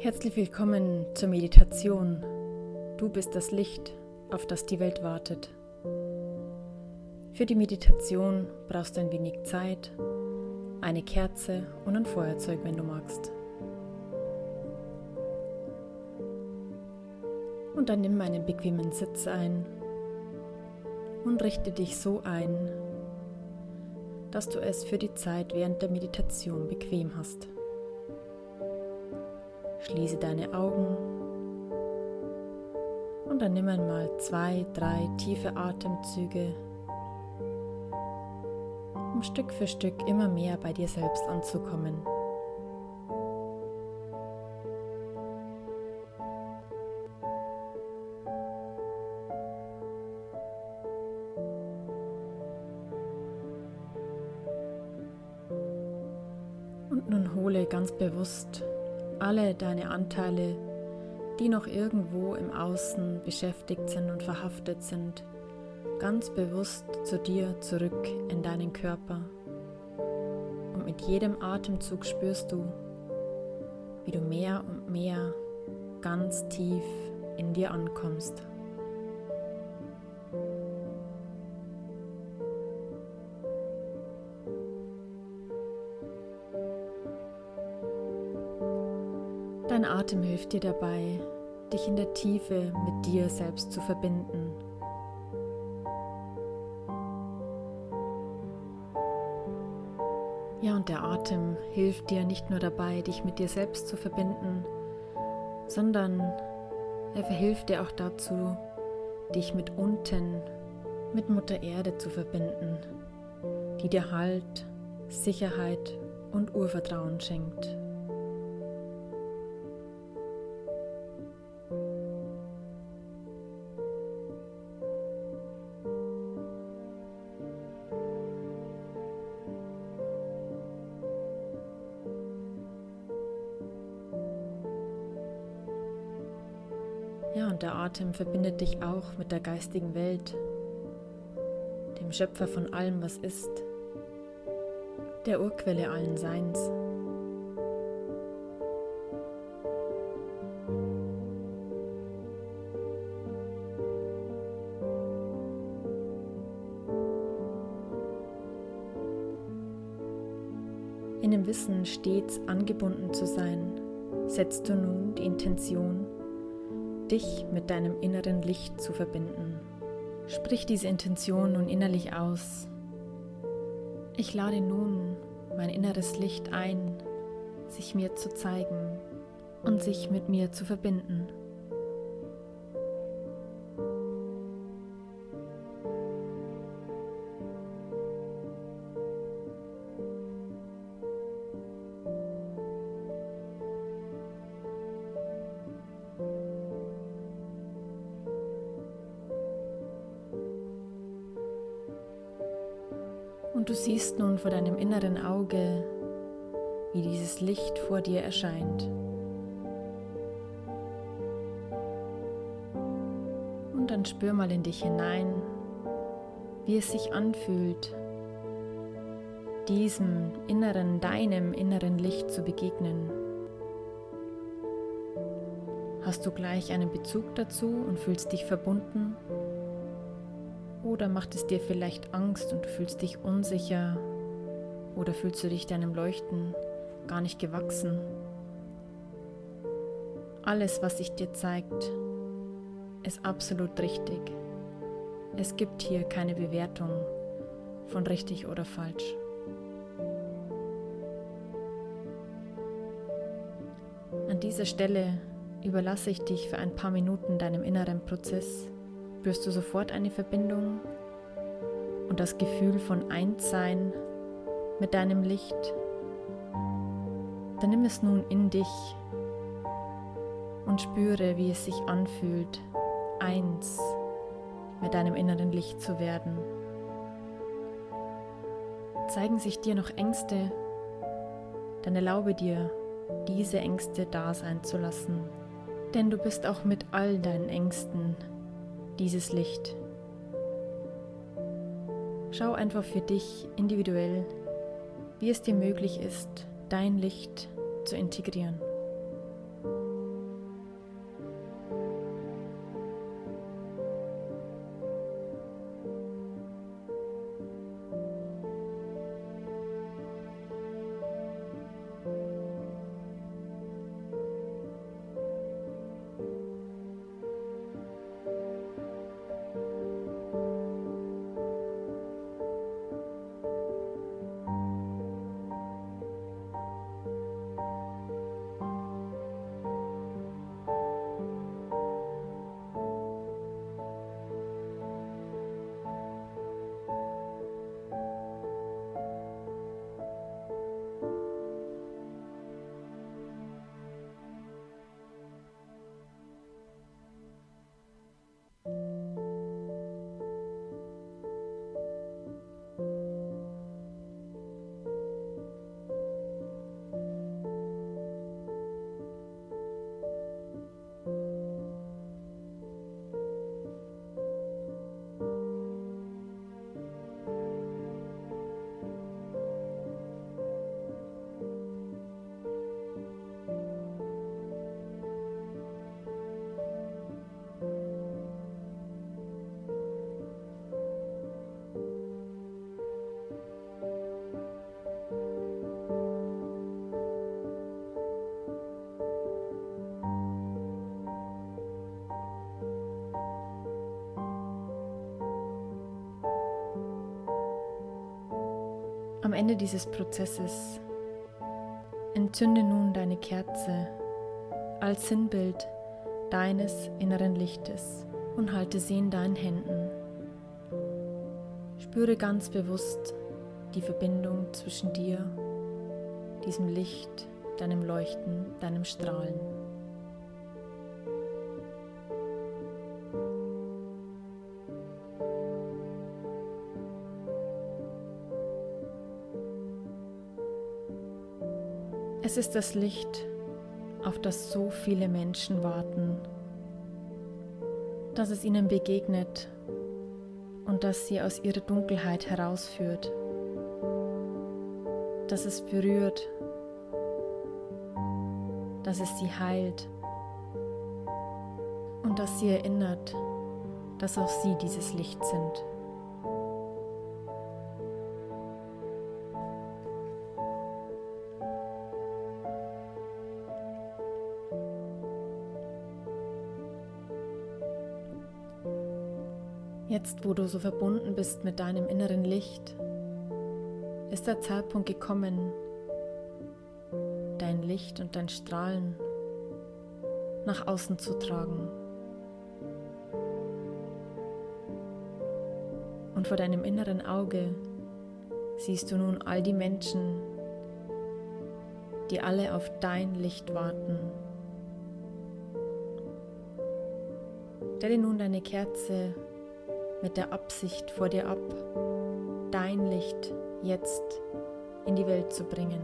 Herzlich willkommen zur Meditation. Du bist das Licht, auf das die Welt wartet. Für die Meditation brauchst du ein wenig Zeit, eine Kerze und ein Feuerzeug, wenn du magst. Und dann nimm einen bequemen Sitz ein und richte dich so ein, dass du es für die Zeit während der Meditation bequem hast. Schließe deine Augen und dann nimm einmal zwei, drei tiefe Atemzüge, um Stück für Stück immer mehr bei dir selbst anzukommen. Und nun hole ganz bewusst alle deine Anteile, die noch irgendwo im Außen beschäftigt sind und verhaftet sind, ganz bewusst zu dir zurück in deinen Körper. Und mit jedem Atemzug spürst du, wie du mehr und mehr ganz tief in dir ankommst. Atem hilft dir dabei, dich in der Tiefe mit dir selbst zu verbinden. Ja, und der Atem hilft dir nicht nur dabei, dich mit dir selbst zu verbinden, sondern er verhilft dir auch dazu, dich mit unten, mit Mutter Erde zu verbinden, die dir Halt, Sicherheit und Urvertrauen schenkt. Und der Atem verbindet dich auch mit der geistigen Welt, dem Schöpfer von allem, was ist, der Urquelle allen Seins. In dem Wissen stets angebunden zu sein, setzt du nun die Intention, dich mit deinem inneren Licht zu verbinden. Sprich diese Intention nun innerlich aus. Ich lade nun mein inneres Licht ein, sich mir zu zeigen und sich mit mir zu verbinden. Du siehst nun vor deinem inneren Auge, wie dieses Licht vor dir erscheint. Und dann spür mal in dich hinein, wie es sich anfühlt, diesem inneren, deinem inneren Licht zu begegnen. Hast du gleich einen Bezug dazu und fühlst dich verbunden? Oder macht es dir vielleicht Angst und du fühlst dich unsicher? Oder fühlst du dich deinem Leuchten gar nicht gewachsen? Alles, was sich dir zeigt, ist absolut richtig. Es gibt hier keine Bewertung von richtig oder falsch. An dieser Stelle überlasse ich dich für ein paar Minuten deinem inneren Prozess spürst du sofort eine Verbindung und das Gefühl von Einssein mit deinem Licht. Dann nimm es nun in dich und spüre, wie es sich anfühlt, eins mit deinem inneren Licht zu werden. Zeigen sich dir noch Ängste, dann erlaube dir, diese Ängste da sein zu lassen, denn du bist auch mit all deinen Ängsten dieses Licht. Schau einfach für dich individuell, wie es dir möglich ist, dein Licht zu integrieren. Am Ende dieses Prozesses entzünde nun deine Kerze als Sinnbild deines inneren Lichtes und halte sie in deinen Händen. Spüre ganz bewusst die Verbindung zwischen dir, diesem Licht, deinem Leuchten, deinem Strahlen. Es ist das Licht, auf das so viele Menschen warten, dass es ihnen begegnet und dass sie aus ihrer Dunkelheit herausführt, dass es berührt, dass es sie heilt und dass sie erinnert, dass auch sie dieses Licht sind. Jetzt, wo du so verbunden bist mit deinem inneren Licht, ist der Zeitpunkt gekommen, dein Licht und dein Strahlen nach außen zu tragen. Und vor deinem inneren Auge siehst du nun all die Menschen, die alle auf dein Licht warten. Stelle nun deine Kerze mit der Absicht vor dir ab, dein Licht jetzt in die Welt zu bringen.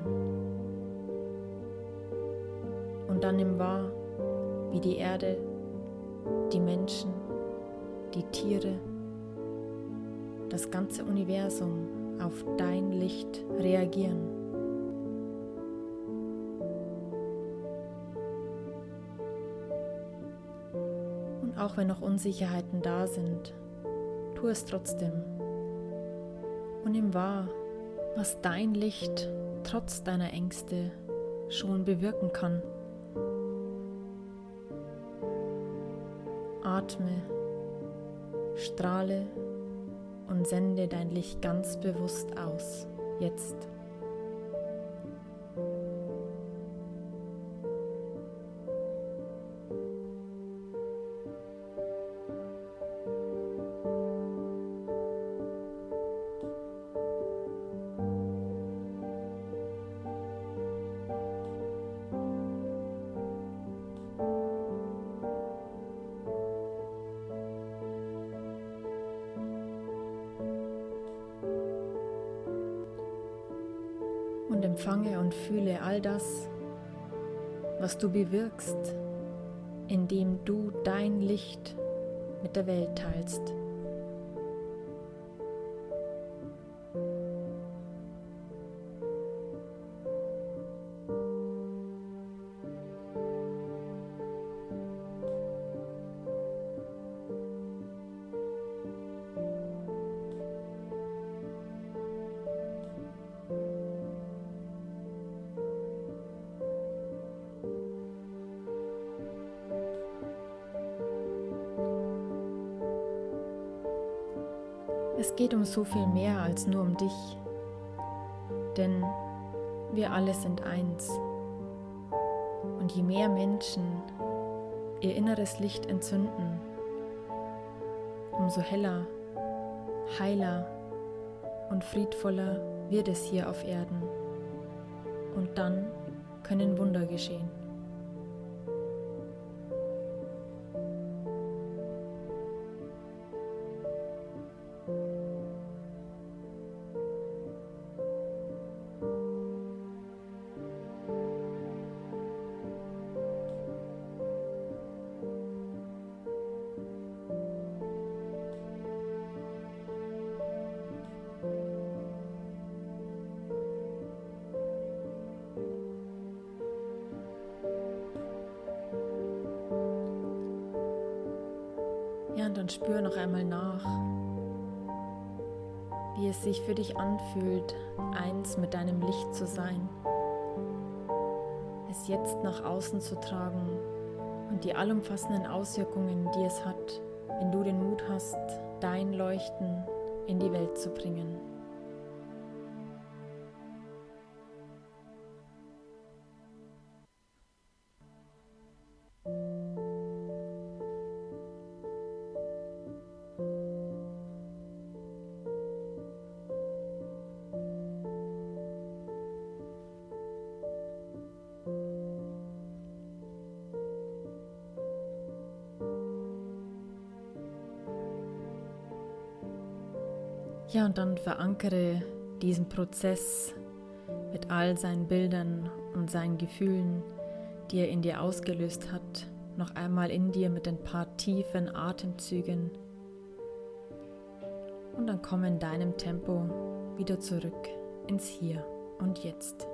Und dann nimm wahr, wie die Erde, die Menschen, die Tiere, das ganze Universum auf dein Licht reagieren. Und auch wenn noch Unsicherheiten da sind, tu es trotzdem. Und nimm wahr, was dein Licht trotz deiner Ängste schon bewirken kann. Atme, strahle und sende dein Licht ganz bewusst aus, jetzt. Empfange und fühle all das, was du bewirkst, indem du dein Licht mit der Welt teilst. Es geht um so viel mehr als nur um dich, denn wir alle sind eins. Und je mehr Menschen ihr inneres Licht entzünden, umso heller, heiler und friedvoller wird es hier auf Erden. Und dann können Wunder geschehen. Ja, und spür noch einmal nach, wie es sich für dich anfühlt, eins mit deinem Licht zu sein, es jetzt nach außen zu tragen und die allumfassenden Auswirkungen, die es hat, wenn du den Mut hast, dein Leuchten in die Welt zu bringen. Ja, und dann verankere diesen Prozess mit all seinen Bildern und seinen Gefühlen, die er in dir ausgelöst hat, noch einmal in dir mit ein paar tiefen Atemzügen. Und dann komm in deinem Tempo wieder zurück ins Hier und Jetzt.